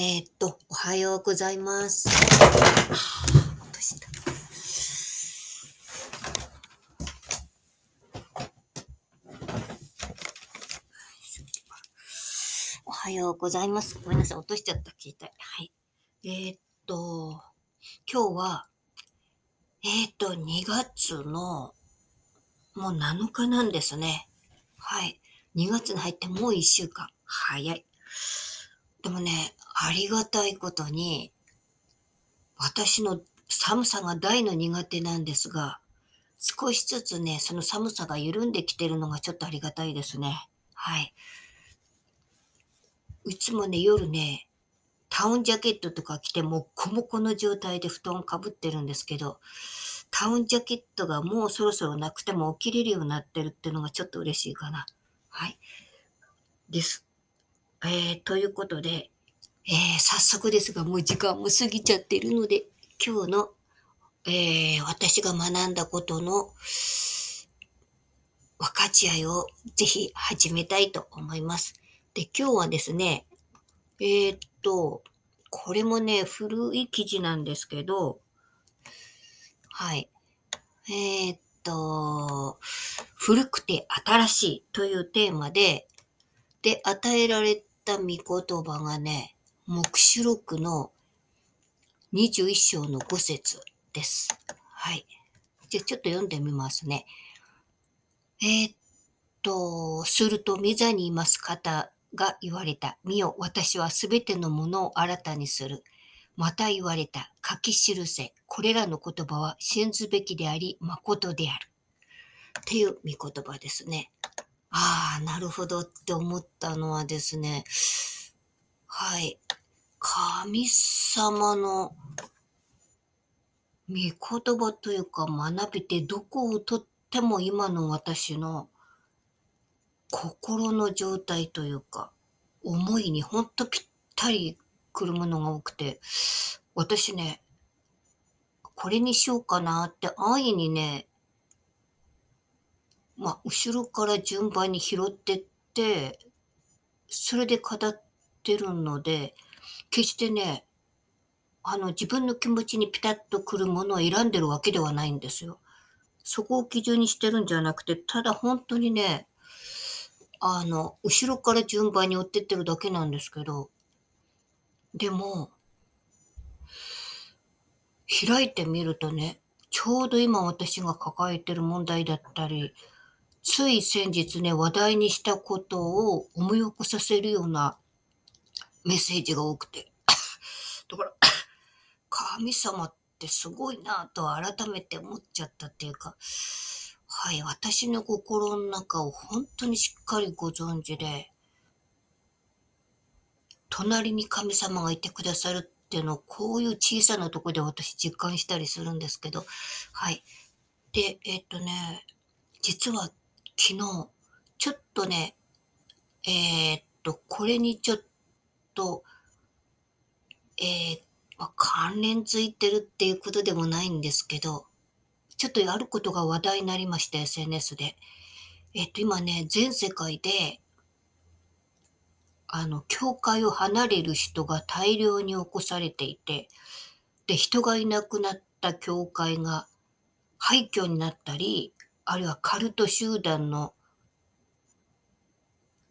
えーっと、おはようございます。落としたおはようございます。ごめんなさい、落としちゃった、携帯。はい。えーっと、今日は、えーっと、2月の、もう7日なんですね。はい。2月に入ってもう1週間。早い。でもね、ありがたいことに、私の寒さが大の苦手なんですが、少しずつね、その寒さが緩んできてるのがちょっとありがたいですね。はい。いつもね、夜ね、タウンジャケットとか着てもっこもこの状態で布団かぶってるんですけど、タウンジャケットがもうそろそろなくても起きれるようになってるっていうのがちょっと嬉しいかな。はい。です。えー、ということで、えー、早速ですが、もう時間も過ぎちゃってるので、今日の、えー、私が学んだことの分かち合いをぜひ始めたいと思います。で、今日はですね、えー、っと、これもね、古い記事なんですけど、はい。えー、っと、古くて新しいというテーマで、で、与えられた御言葉がね、黙示録の21章の5節です。はい。じゃあちょっと読んでみますね。えー、っと、すると、御座にいます方が言われた。見よ、私はすべてのものを新たにする。また言われた。書き記せ。これらの言葉は信ずべきであり、誠である。っていう御言葉ですね。ああ、なるほどって思ったのはですね、はい。神様の御言葉というか学びてどこをとっても今の私の心の状態というか思いにほんとぴったりくるものが多くて私ねこれにしようかなって安易にねまあ後ろから順番に拾ってってそれで語ってるので決してねあの自分の気持ちにピタッとくるものを選んでるわけではないんですよ。そこを基準にしてるんじゃなくて、ただ本当にね、あの、後ろから順番に追ってってるだけなんですけど、でも、開いてみるとね、ちょうど今私が抱えてる問題だったり、つい先日ね、話題にしたことを思い起こさせるようなメッセージが多くて。だから、神様ってすごいなと改めて思っちゃったっていうか、はい、私の心の中を本当にしっかりご存知で、隣に神様がいてくださるっていうのをこういう小さなとこで私実感したりするんですけど、はい。で、えっとね、実は昨日、ちょっとね、えーっと、これにちょっと、えーま、関連づいてるっていうことでもないんですけど、ちょっとあることが話題になりました、SNS で。えっと、今ね、全世界で、あの、教会を離れる人が大量に起こされていて、で、人がいなくなった教会が廃墟になったり、あるいはカルト集団の、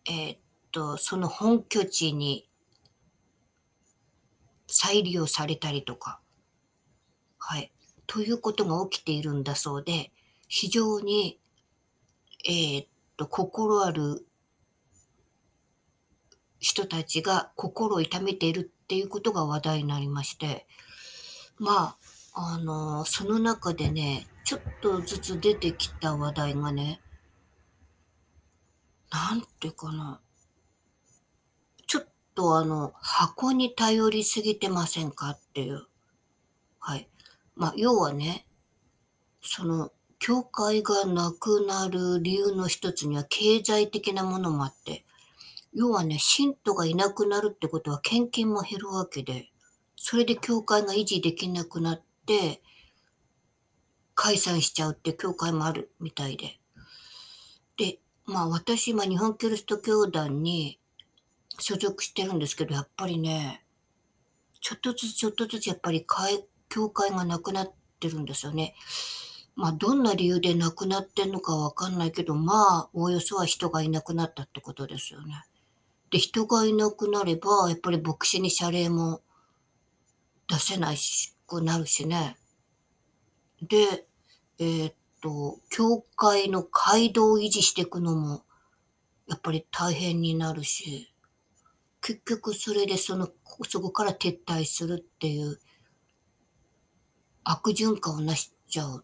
えーっと、その本拠地に再利用されたりとか、はい、ということが起きているんだそうで、非常に、えーっと、心ある人たちが心を痛めているっていうことが話題になりまして、まあ、あのその中でね、ちょっとずつ出てきた話題がね、なんてかな、ちょっとあの、箱に頼りすぎてませんかっていう。はい。まあ、要はね、その、教会がなくなる理由の一つには経済的なものもあって、要はね、信徒がいなくなるってことは献金も減るわけで、それで教会が維持できなくなって、解散しちゃうって教会もあるみたいで。で、まあ私今日本キリスト教団に所属してるんですけど、やっぱりね、ちょっとずつちょっとずつやっぱり教会がなくなってるんですよね。まあ、どんな理由で亡くなってんのかわかんないけど、まあ、おおよそは人がいなくなったってことですよね。で、人がいなくなれば、やっぱり牧師に謝礼も出せないくなるしね。で、えー、っと、教会の街道を維持していくのも、やっぱり大変になるし、結局それでその、そこから撤退するっていう悪循環をなしちゃう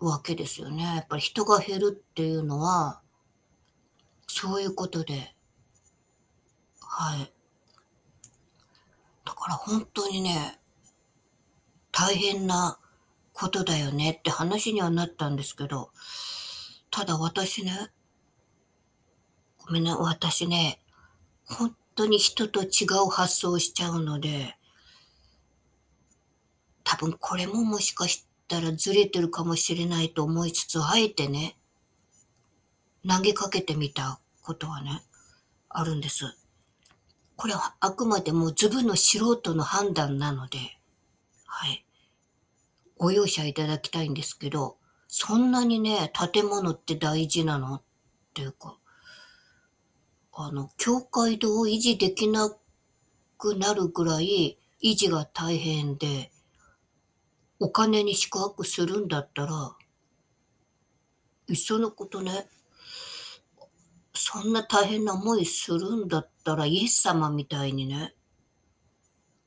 わけですよね。やっぱり人が減るっていうのは、そういうことで、はい。だから本当にね、大変なことだよねって話にはなったんですけど、ただ私ね、ごめんね、私ね、本当に人と違う発想しちゃうので、多分これももしかしたらずれてるかもしれないと思いつつ、あえてね、投げかけてみたことはね、あるんです。これはあくまでもズブの素人の判断なので、はい。ご容赦いただきたいんですけど、そんなにね、建物って大事なの？っていうか、あの、教会堂を維持できなくなるぐらい維持が大変で、お金に宿泊するんだったら、いっそのことね、そんな大変な思いするんだったら、イエス様みたいにね、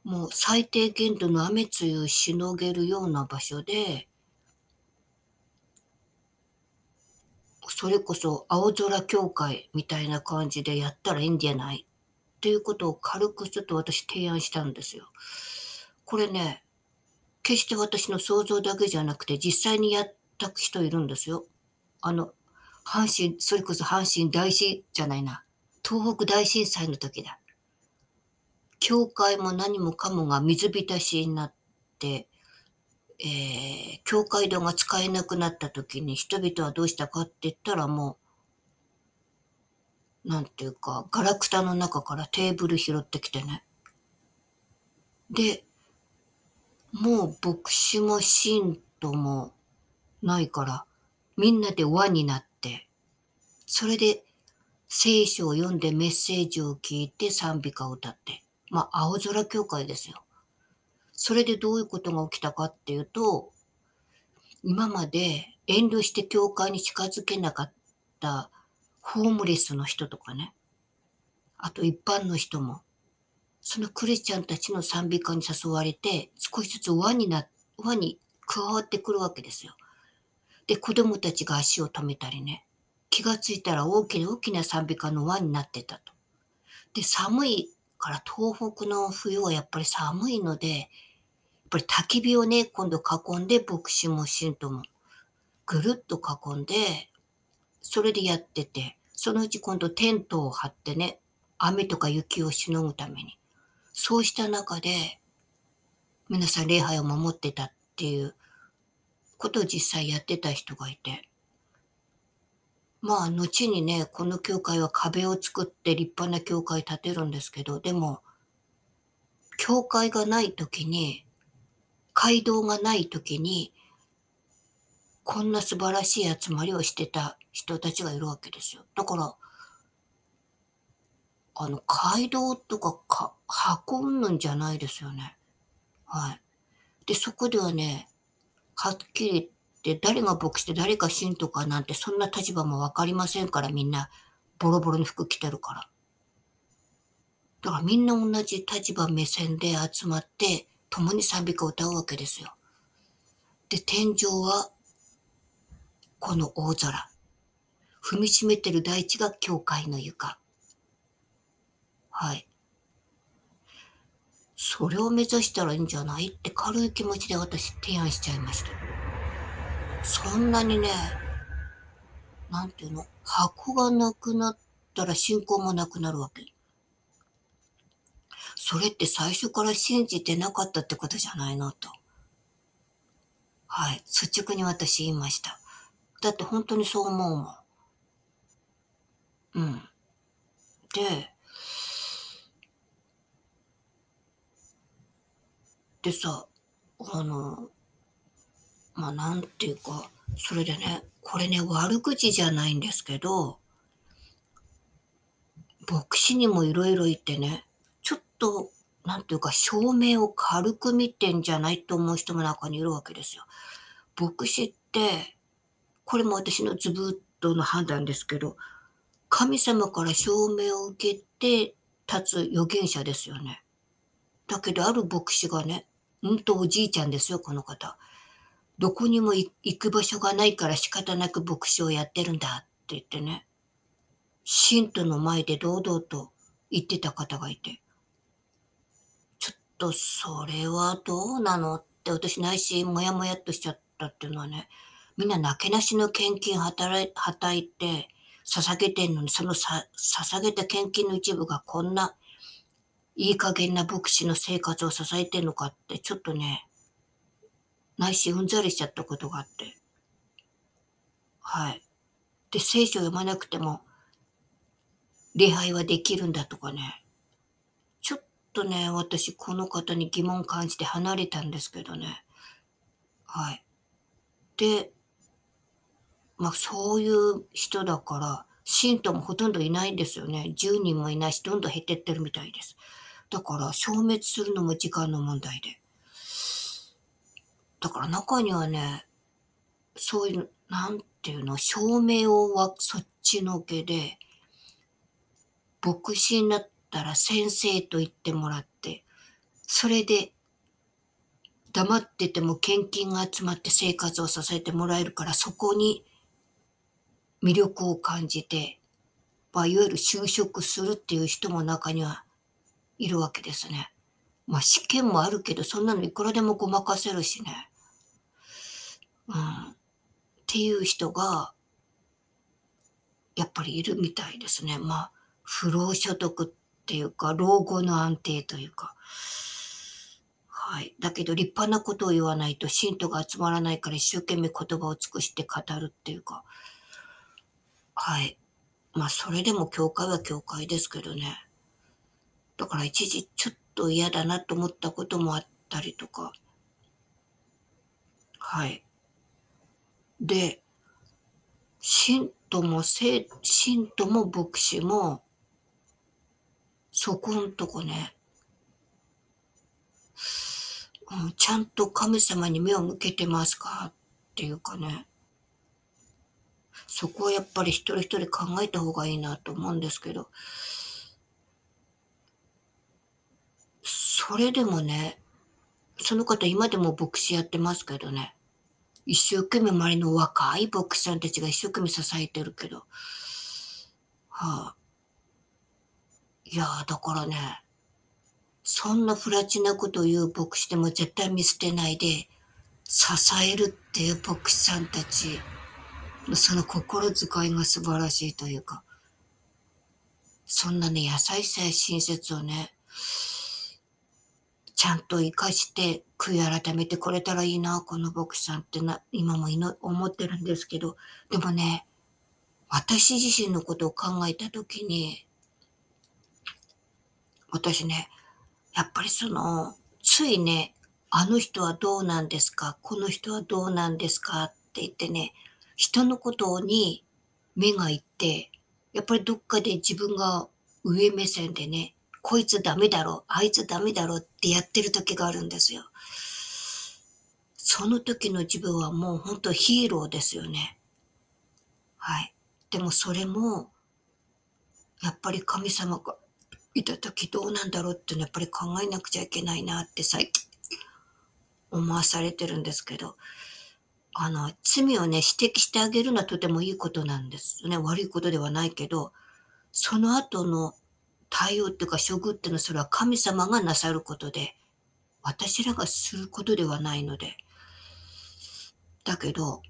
もう最低限度の雨露をしのげるような場所で、それこそ青空協会みたいな感じでやったらいいんじゃないっていうことを軽くちょっと私提案したんですよ。これね、決して私の想像だけじゃなくて実際にやった人いるんですよ。あの、阪神、それこそ阪神大震じゃないな。東北大震災の時だ。教会も何もかもが水浸しになって、えー、教会堂が使えなくなった時に人々はどうしたかって言ったらもう、なんていうか、ガラクタの中からテーブル拾ってきてね。で、もう牧師も信徒もないから、みんなで輪になって、それで聖書を読んでメッセージを聞いて賛美歌を歌って、まあ、青空協会ですよ。それでどういうことが起きたかっていうと、今まで遠慮して教会に近づけなかったホームレスの人とかね、あと一般の人も、そのクリスチャンたちの賛美歌に誘われて、少しずつ輪にな、輪に加わってくるわけですよ。で、子供たちが足を止めたりね、気がついたら大きな大きな賛美歌の輪になってたと。で、寒いから東北の冬はやっぱり寒いので、やっぱり焚き火をね、今度囲んで、牧師も信徒もぐるっと囲んで、それでやってて、そのうち今度テントを張ってね、雨とか雪をしのぐために。そうした中で、皆さん礼拝を守ってたっていうことを実際やってた人がいて、まあ、後にね、この教会は壁を作って立派な教会建てるんですけど、でも、教会がない時に、街道がない時に、こんな素晴らしい集まりをしてた人たちがいるわけですよ。だから、あの、街道とかか、運ぶんじゃないですよね。はい。で、そこではね、はっきりで、誰が牧師で誰が信徒かなんてそんな立場もわかりませんからみんなボロボロに服着てるから。だからみんな同じ立場目線で集まって共に賛美歌を歌うわけですよ。で、天井はこの大空。踏みしめてる大地が教会の床。はい。それを目指したらいいんじゃないって軽い気持ちで私提案しちゃいました。そんなにね、なんていうの、箱がなくなったら信仰もなくなるわけ。それって最初から信じてなかったってことじゃないのと。はい。率直に私言いました。だって本当にそう思うもん。うん。で、でさ、あの、まあ、なんていうか、それでね、これね、悪口じゃないんですけど、牧師にもいろいろ言ってね、ちょっと、なんていうか、照明を軽く見てんじゃないと思う人も中にいるわけですよ。牧師って、これも私のズブッとの判断ですけど、神様から証明を受けて立つ預言者ですよね。だけど、ある牧師がね、うんとおじいちゃんですよ、この方。どこにも行く場所がないから仕方なく牧師をやってるんだって言ってね。信徒の前で堂々と言ってた方がいて。ちょっとそれはどうなのって私内心もやもやっとしちゃったっていうのはね、みんななけなしの献金働いはたいて捧げてんのに、そのさ捧げた献金の一部がこんないい加減な牧師の生活を支えてんのかって、ちょっとね、内心うんざりしちゃったことがあって。はい。で、聖書を読まなくても、礼拝はできるんだとかね。ちょっとね、私この方に疑問感じて離れたんですけどね。はい。で、まあそういう人だから、信徒もほとんどいないんですよね。10人もいないし、どんどん減ってってるみたいです。だから消滅するのも時間の問題で。だから中にはね、そういう、なんていうの、照明をはそっちのけで、牧師になったら先生と言ってもらって、それで黙ってても献金が集まって生活を支えてもらえるからそこに魅力を感じて、まあ、いわゆる就職するっていう人も中にはいるわけですね。まあ試験もあるけど、そんなのいくらでもごまかせるしね。うん。っていう人が、やっぱりいるみたいですね。まあ、不労所得っていうか、老後の安定というか。はい。だけど立派なことを言わないと信徒が集まらないから一生懸命言葉を尽くして語るっていうか。はい。まあ、それでも教会は教会ですけどね。だから一時ちょっと嫌だなと思ったこともあったりとか。はい。で、信徒も、信徒も牧師も、そこんとこね、うん、ちゃんと神様に目を向けてますかっていうかね。そこはやっぱり一人一人考えた方がいいなと思うんですけど、それでもね、その方今でも牧師やってますけどね、一生懸命周りの若い牧師さんたちが一生懸命支えてるけど、はあ、いやだからね、そんな不埒なことを言う牧師でも絶対見捨てないで、支えるっていう牧師さんたち、その心遣いが素晴らしいというか、そんなね、優しさや親切をね、ちゃんと活かして悔い改めてこれたらいいな、この牧師さんってな、今も思ってるんですけど、でもね、私自身のことを考えたときに、私ね、やっぱりその、ついね、あの人はどうなんですかこの人はどうなんですかって言ってね、人のことに目がいって、やっぱりどっかで自分が上目線でね、こいつダメだろ、あいつダメだろってやってる時があるんですよ。その時の自分はもう本当ヒーローですよね。はい。でもそれも、やっぱり神様がいた時どうなんだろうっていうのやっぱり考えなくちゃいけないなって最近思わされてるんですけど、あの、罪をね、指摘してあげるのはとてもいいことなんですね。悪いことではないけど、その後の対応っていうか処遇っていうのはそれは神様がなさることで、私らがすることではないので。だけど、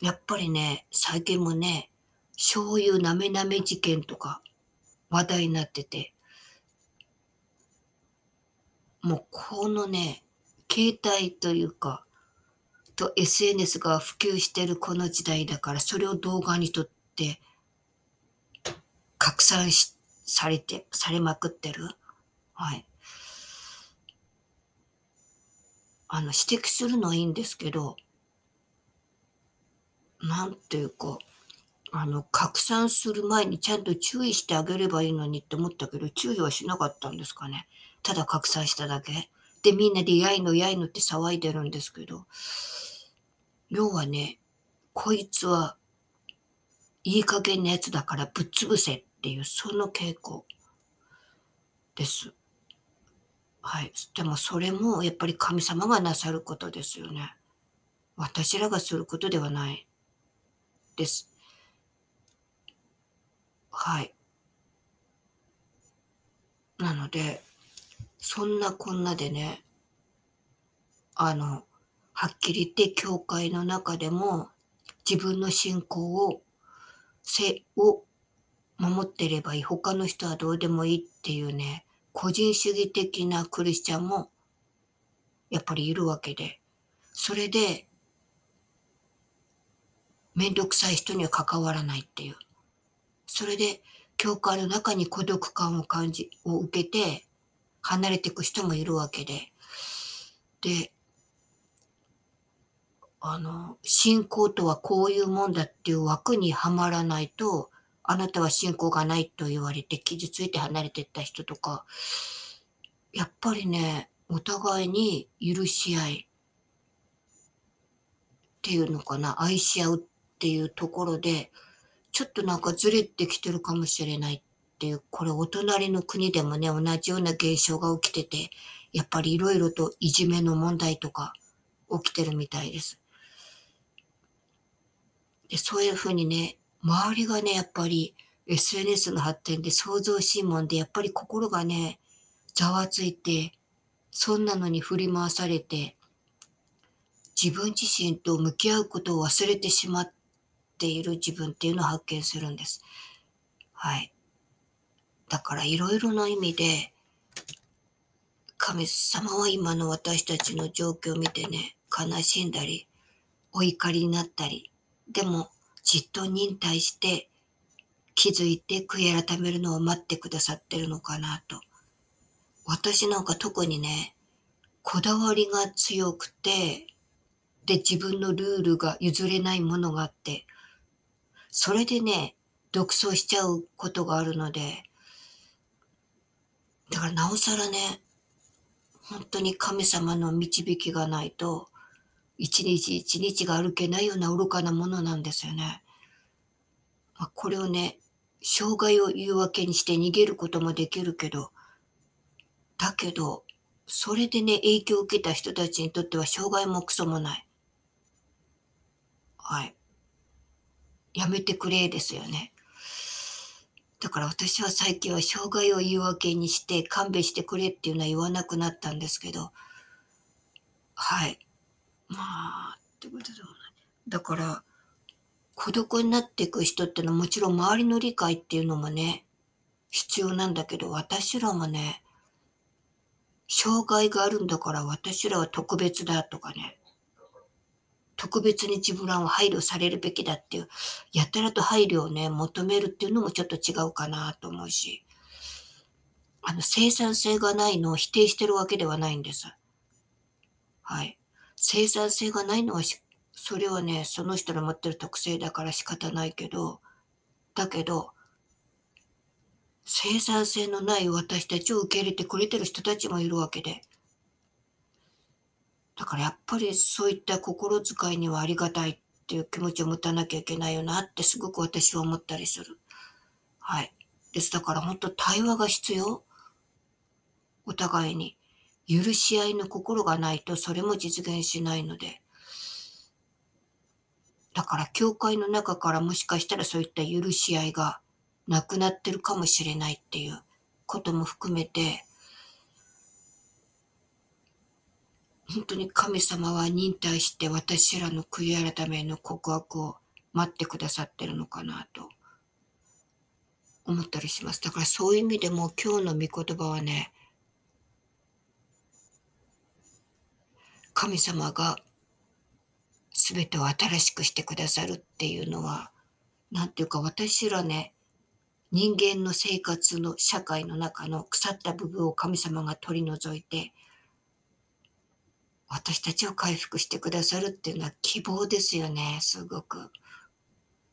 やっぱりね、最近もね、醤油なめなめ事件とか話題になってて、もうこのね、携帯というか、と SNS が普及してるこの時代だから、それを動画に撮って、拡散して、されて、されまくってる？はい。あの、指摘するのはいいんですけど、なんていうか、あの、拡散する前にちゃんと注意してあげればいいのにって思ったけど、注意はしなかったんですかね。ただ拡散しただけ。で、みんなでやいのやいのって騒いでるんですけど、要はね、こいつはいい加減なやつだからぶっ潰せっていう、その傾向です。はい。でもそれもやっぱり神様がなさることですよね。私らがすることではないです。はい。なので、そんなこんなでね、あの、はっきり言って教会の中でも自分の信仰を、せ、を守ってればいい。他の人はどうでもいいっていうね、個人主義的なクリスチャンもやっぱりいるわけで、それで、めんどくさい人には関わらないっていう。それで、教会の中に孤独感を感じ、を受けて、離れていく人もいるわけで。で、あの、信仰とはこういうもんだっていう枠にはまらないと、あなたは信仰がないと言われて傷ついて離れていった人とか、やっぱりね、お互いに許し合いっていうのかな、愛し合うっていうところで、ちょっとなんかずれてきてるかもしれないっていう、これお隣の国でもね、同じような現象が起きてて、やっぱりいろいろといじめの問題とか起きてるみたいです。で、そういうふうにね、周りがね、やっぱり SNS の発展で創造しいもんで、やっぱり心がね、ざわついて、そんなのに振り回されて、自分自身と向き合うことを忘れてしまっている自分っていうのを発見するんです。はい。だからいろいろな意味で、神様は今の私たちの状況を見てね、悲しんだり、お怒りになったり、でもじっと忍耐して気づいて悔い改めるのを待ってくださってるのかなと。私なんか特にね、こだわりが強くて、で自分のルールが譲れないものがあって、それでね、独走しちゃうことがあるので、だからなおさらね、本当に神様の導きがないと、一日一日が歩けないような愚かなものなんですよね。まあ、これをね、障害を言う訳にして逃げることもできるけど、だけど、それでね、影響を受けた人たちにとっては障害もクソもない。はい。やめてくれですよね。だから私は最近は障害を言い訳にして勘弁してくれっていうのは言わなくなったんですけど、はい。まあ、ってことでもない。だから、孤独になっていく人ってのはもちろん周りの理解っていうのもね、必要なんだけど、私らもね、障害があるんだから私らは特別だとかね、特別に自分らを配慮されるべきだっていう、やたらと配慮をね、求めるっていうのもちょっと違うかなと思うし、あの、生産性がないのを否定してるわけではないんです。はい。生産性がないのはそれはね、その人の持ってる特性だから仕方ないけど、だけど、生産性のない私たちを受け入れてくれてる人たちもいるわけで。だからやっぱりそういった心遣いにはありがたいっていう気持ちを持たなきゃいけないよなってすごく私は思ったりする。はい。です。だから本当対話が必要。お互いに。許し合いの心がないとそれも実現しないので。だから教会の中からもしかしたらそういった許し合いがなくなってるかもしれないっていうことも含めて、本当に神様は忍耐して私らの悔い改めの告白を待ってくださってるのかなと思ったりします。だからそういう意味でも今日の御言葉はね、神様が全てを新しくしてくださるっていうのは、なんていうか私らね、人間の生活の社会の中の腐った部分を神様が取り除いて、私たちを回復してくださるっていうのは希望ですよね、すごく。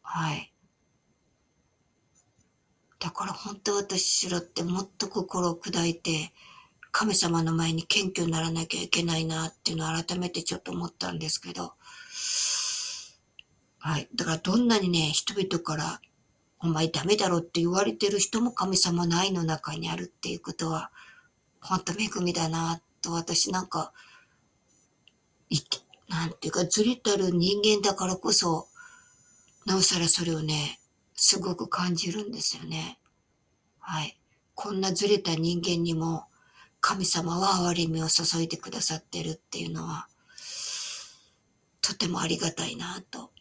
はい。だから本当私らってもっと心を砕いて、神様の前に謙虚にならなきゃいけないなっていうのを改めてちょっと思ったんですけど、はい。だからどんなにね、人々からお前ダメだろって言われてる人も神様の愛の中にあるっていうことは、本当恵みだなと私なんか、いなんていうかずれたる人間だからこそ、なおさらそれをね、すごく感じるんですよね。はい。こんなずれた人間にも、神様は憐れみを注いでくださってるっていうのは、とてもありがたいなと。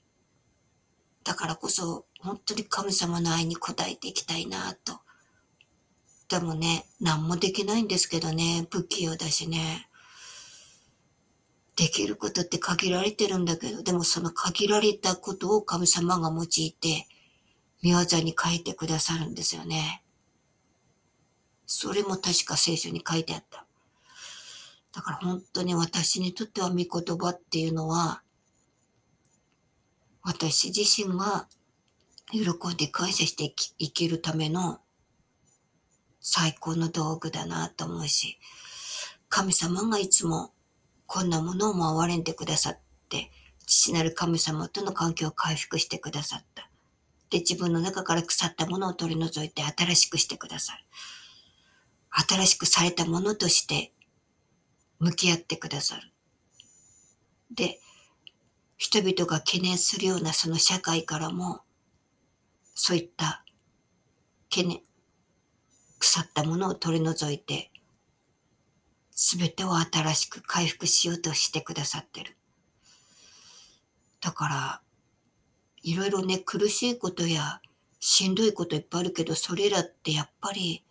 だからこそ、本当に神様の愛に応えていきたいなと。でもね、何もできないんですけどね、不器用だしね。できることって限られてるんだけど、でもその限られたことを神様が用いて、見業に書いてくださるんですよね。それも確か聖書に書いてあった。だから本当に私にとっては御言葉っていうのは、私自身が喜んで感謝して生きるための最高の道具だなと思うし、神様がいつもこんなものをも憐れんでくださって、父なる神様との関係を回復してくださった。で、自分の中から腐ったものを取り除いて新しくしてくださる。新しくされたものとして向き合ってくださる。で、人々が懸念するようなその社会からも、そういった懸念、腐ったものを取り除いて、すべてを新しく回復しようとしてくださってる。だから、いろいろね、苦しいことやしんどいこといっぱいあるけど、それらってやっぱり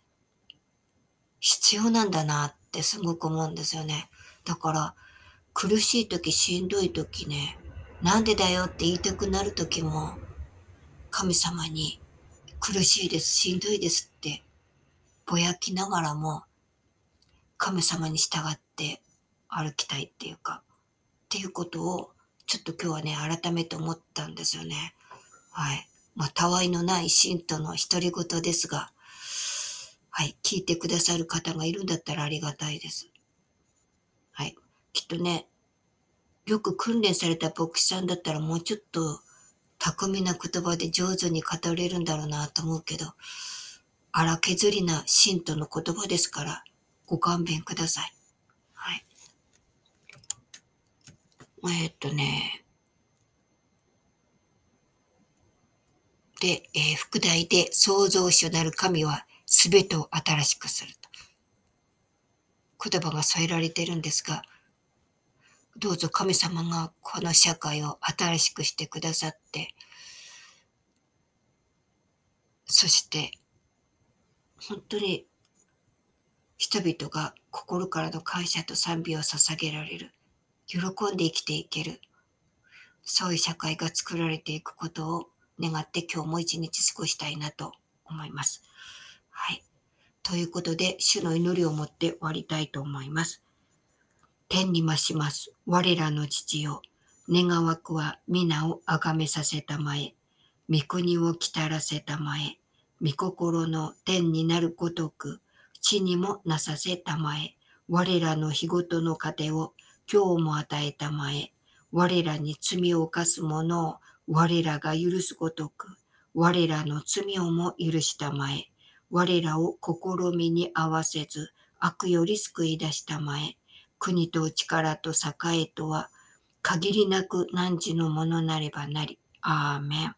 必要なんだなってすごく思うんですよね。だから、苦しい時、しんどい時ね、なんでだよって言いたくなる時も、神様に苦しいです、しんどいですってぼやきながらも、神様に従って歩きたいっていうか、っていうことを、ちょっと今日はね、改めて思ったんですよね。はい。まあ、たわいのない信徒の独り言ですが、はい、聞いてくださる方がいるんだったらありがたいです。はい、きっとね、よく訓練された牧師さんだったらもうちょっと巧みな言葉で上手に語れるんだろうなと思うけど、荒削りな信徒の言葉ですから、ご勘弁ください。はい。え、っとね、で、えー、副題で創造主なる神はすべてを新しくすると。言葉が添えられているんですが、どうぞ神様がこの社会を新しくしてくださって、そして、本当に人々が心からの感謝と賛美を捧げられる、喜んで生きていける、そういう社会が作られていくことを願って今日も一日過ごしたいなと思います。ということで、主の祈りをもって終わりたいと思います。天に増します。我らの父よ。願わくは皆をあがめさせたまえ。御国を来たらせたまえ。御心の天になるごとく、地にもなさせたまえ。我らの日ごとの糧を今日も与えたまえ。我らに罪を犯す者を我らが許すごとく、我らの罪をも許したまえ。我らを試みに合わせず、悪より救い出したまえ、国と力と栄とは、限りなく汝のものなればなり。アーメン。